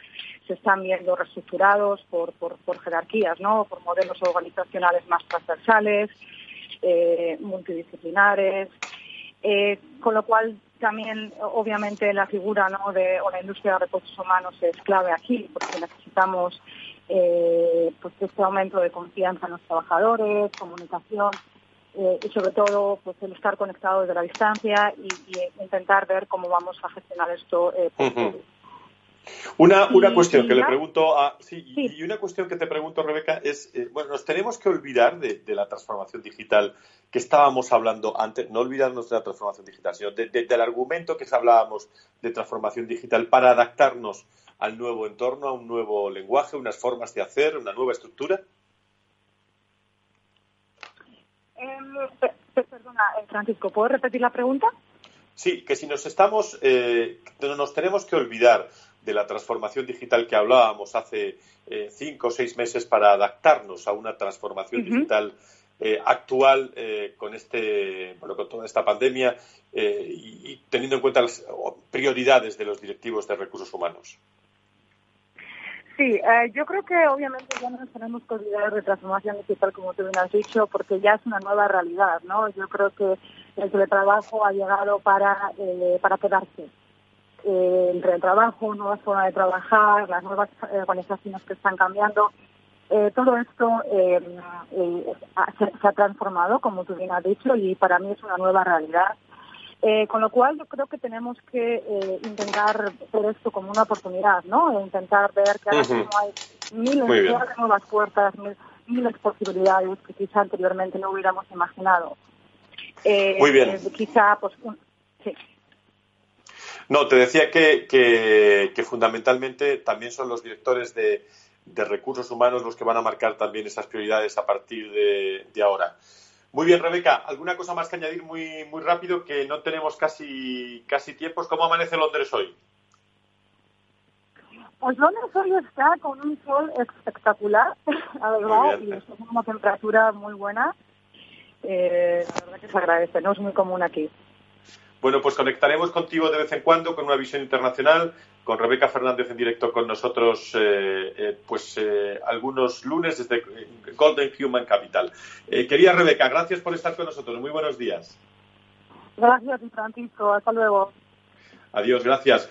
se están viendo reestructurados por, por, por jerarquías, ¿no? Por modelos organizacionales más transversales, multidisciplinares, con lo cual también, obviamente, la figura ¿no? de o la industria de recursos humanos es clave aquí, porque necesitamos pues este aumento de confianza en los trabajadores, comunicación eh, y sobre todo pues el estar conectado desde la distancia y, intentar ver cómo vamos a gestionar esto. Eh, Una, una cuestión que le pregunto a. Sí, y una cuestión que te pregunto, Rebeca, es: eh, bueno, nos tenemos que olvidar de, la transformación digital que estábamos hablando antes, no olvidarnos de la transformación digital, sino del argumento que hablábamos de transformación digital para adaptarnos al nuevo entorno, a un nuevo lenguaje, unas formas de hacer, una nueva estructura. Em, perdona, eh, Francisco, ¿puedo repetir la pregunta? Sí, que si nos estamos, eh, nos tenemos que olvidar de la transformación digital que hablábamos hace eh, cinco o seis meses para adaptarnos a una transformación digital eh, actual eh, con este bueno, con toda esta pandemia y, teniendo en cuenta las prioridades de los directivos de recursos humanos. Sí, yo creo que obviamente ya no nos tenemos que olvidar de transformación digital, como tú bien has dicho, porque ya es una nueva realidad, ¿no? Yo creo que el teletrabajo ha llegado para, para quedarse eh, el trabajo, nuevas formas de trabajar, las nuevas eh, organizaciones que están cambiando. Eh, todo esto eh, se, ha transformado, como tú bien has dicho, y para mí es una nueva realidad. Con lo cual yo creo que tenemos que intentar ver esto como una oportunidad, ¿no? E intentar ver que ahora mismo hay miles de nuevas puertas, miles de posibilidades que quizá anteriormente no hubiéramos imaginado. Muy bien. quizá, pues, sí. No, te decía que, que, fundamentalmente también son los directores de, recursos humanos los que van a marcar también esas prioridades a partir de, ahora. Muy bien, Rebeca, ¿alguna cosa más que añadir muy, muy rápido que no tenemos casi, casi tiempos? ¿Cómo amanece Londres hoy? Pues Londres hoy está con un sol espectacular, la verdad, y es una temperatura muy buena. Eh, la verdad que se agradece, no es muy común aquí. Bueno, pues conectaremos contigo de vez en cuando con una visión internacional, con Rebeca Fernández en directo con nosotros, eh, eh, pues eh, algunos lunes desde Golden Human Capital. querida Rebeca, gracias por estar con nosotros. Muy buenos días. Gracias, Francisco. Hasta luego. Adiós, gracias.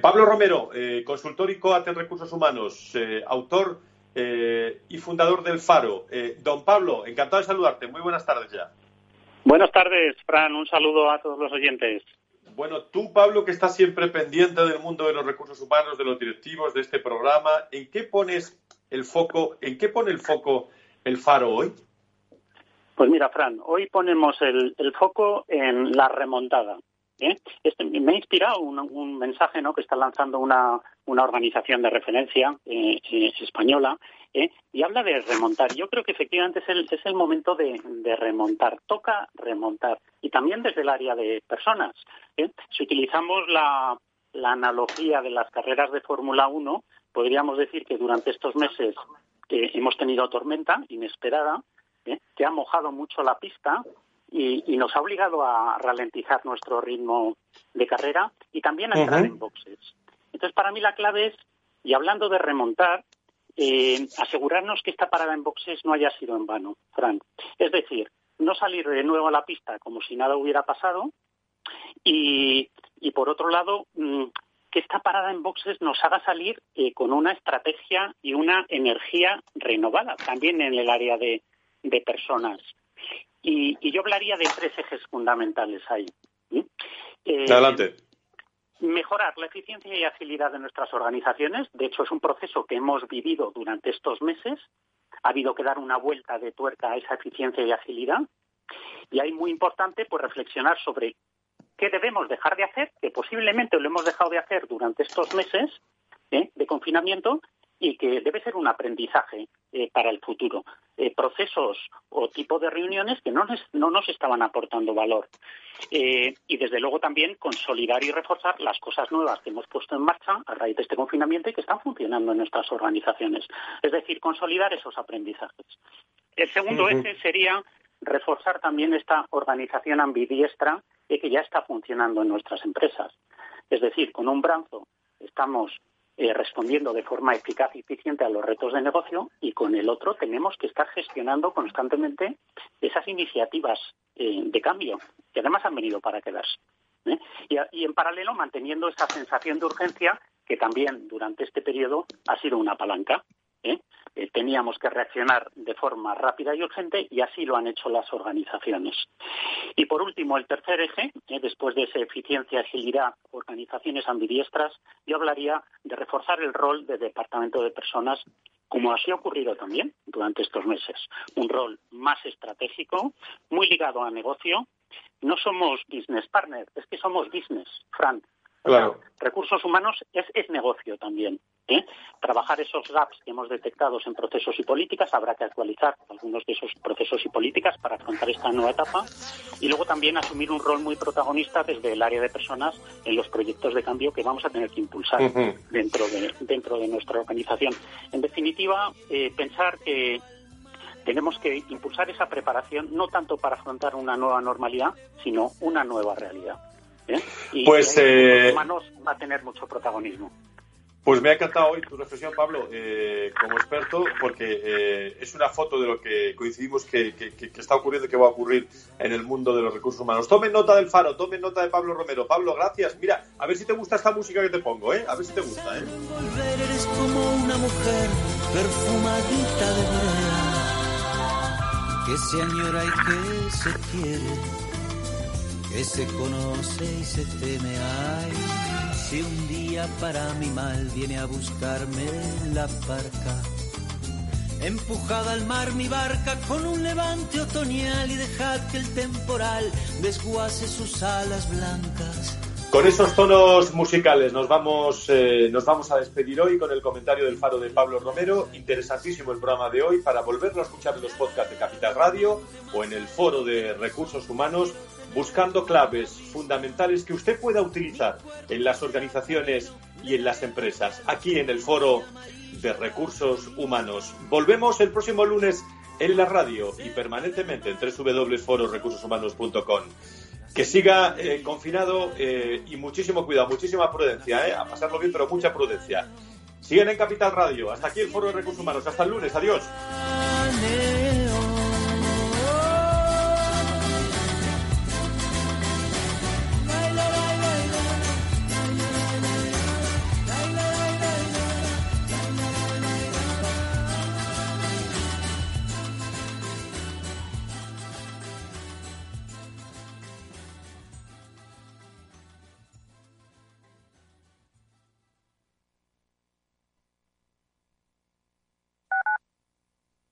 Pablo Romero, consultor y coat en recursos humanos, autor y fundador del Faro. don Pablo, encantado de saludarte. Muy buenas tardes ya. Buenas tardes, Fran. Un saludo a todos los oyentes. Bueno, tú, Pablo, que estás siempre pendiente del mundo de los recursos humanos, de los directivos, de este programa, ¿en qué pones el foco, en qué pone el foco el Faro hoy? Pues mira, Fran, hoy ponemos el, foco en la remontada. ¿eh? Este, me ha inspirado un, mensaje ¿no? que está lanzando una, organización de referencia eh, eh, española ¿eh? y habla de remontar. Yo creo que efectivamente es el, es el momento de, remontar. Toca remontar. Y también desde el área de personas. ¿eh? Si utilizamos la, analogía de las carreras de Fórmula 1, podríamos decir que durante estos meses hemos tenido tormenta inesperada, ¿eh? que ha mojado mucho la pista y, nos ha obligado a ralentizar nuestro ritmo de carrera y también a entrar en boxes. Entonces, para mí la clave es, y hablando de remontar, eh, asegurarnos que esta parada en boxes no haya sido en vano, Fran. Es decir, no salir de nuevo a la pista como si nada hubiera pasado y, por otro lado, mm, que esta parada en boxes nos haga salir eh, con una estrategia y una energía renovada, también en el área de, personas. Y, yo hablaría de tres ejes fundamentales ahí. Eh, Adelante mejorar la eficiencia y agilidad de nuestras organizaciones. De hecho, es un proceso que hemos vivido durante estos meses. Ha habido que dar una vuelta de tuerca a esa eficiencia y agilidad. Y hay muy importante pues reflexionar sobre qué debemos dejar de hacer, que posiblemente lo hemos dejado de hacer durante estos meses ¿eh? de confinamiento y que debe ser un aprendizaje eh, para el futuro. Eh, procesos o tipo de reuniones que no, no nos estaban aportando valor. Eh, y desde luego también consolidar y reforzar las cosas nuevas que hemos puesto en marcha a raíz de este confinamiento y que están funcionando en nuestras organizaciones. Es decir, consolidar esos aprendizajes. El segundo eje sería reforzar también esta organización ambidiestra que ya está funcionando en nuestras empresas. Es decir, con un brazo estamos eh, respondiendo de forma eficaz y eficiente a los retos de negocio y con el otro tenemos que estar gestionando constantemente esas iniciativas eh, de cambio que además han venido para quedarse. ¿eh? Y, en paralelo manteniendo esa sensación de urgencia que también durante este periodo ha sido una palanca. ¿Eh? Teníamos que reaccionar de forma rápida y urgente y así lo han hecho las organizaciones. Y por último, el tercer eje, eh, después de esa eficiencia, agilidad, organizaciones ambidiestras, yo hablaría de reforzar el rol de departamento de personas como así ha ocurrido también durante estos meses. Un rol más estratégico, muy ligado a negocio. No somos business partner, es que somos business, Fran. Claro. recursos humanos es, es negocio también. ¿Eh? Trabajar esos gaps que hemos detectado en procesos y políticas, habrá que actualizar algunos de esos procesos y políticas para afrontar esta nueva etapa y luego también asumir un rol muy protagonista desde el área de personas en los proyectos de cambio que vamos a tener que impulsar dentro, de, dentro de nuestra organización. En definitiva, eh, pensar que tenemos que impulsar esa preparación no tanto para afrontar una nueva normalidad, sino una nueva realidad. ¿eh? Y pues eh, humanos va a tener mucho protagonismo. Pues me ha encantado hoy tu reflexión, Pablo, eh, como experto, porque eh, es una foto de lo que coincidimos que, está ocurriendo y que va a ocurrir en el mundo de los recursos humanos. Tomen nota del faro, tomen nota de Pablo Romero. Pablo, gracias. Mira, a ver si te gusta esta música que te pongo, ¿eh? A ver si te gusta, ¿eh? Conoce y se teme. Si un día para mi mal viene a buscarme la barca, empujada al mar mi barca con un levante otoñal y dejad que el temporal desguace sus alas blancas. Con esos tonos musicales nos vamos, eh, nos vamos a despedir hoy con el comentario del faro de Pablo Romero. Interesantísimo el programa de hoy para volverlo a escuchar en los podcasts de Capital Radio o en el foro de recursos humanos buscando claves fundamentales que usted pueda utilizar en las organizaciones y en las empresas, aquí en el foro de recursos humanos. Volvemos el próximo lunes en la radio y permanentemente en www.fororecursoshumanos.com. Que siga eh, confinado eh, y muchísimo cuidado, muchísima prudencia, eh, a pasarlo bien, pero mucha prudencia. Siguen en Capital Radio. Hasta aquí el Foro de Recursos Humanos. Hasta el lunes. Adiós.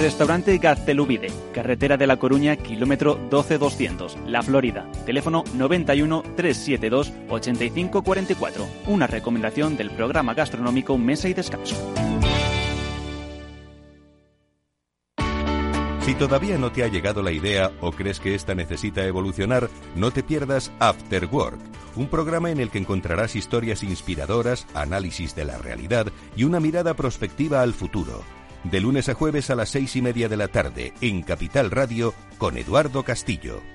Restaurante Gaztelubide, carretera de La Coruña, kilómetro 12200, La Florida. Teléfono 91 372 8544. Una recomendación del programa gastronómico Mesa y Descanso. Si todavía no te ha llegado la idea o crees que esta necesita evolucionar, no te pierdas After Work, un programa en el que encontrarás historias inspiradoras, análisis de la realidad y una mirada prospectiva al futuro de lunes a jueves a las seis y media de la tarde en Capital Radio con Eduardo Castillo.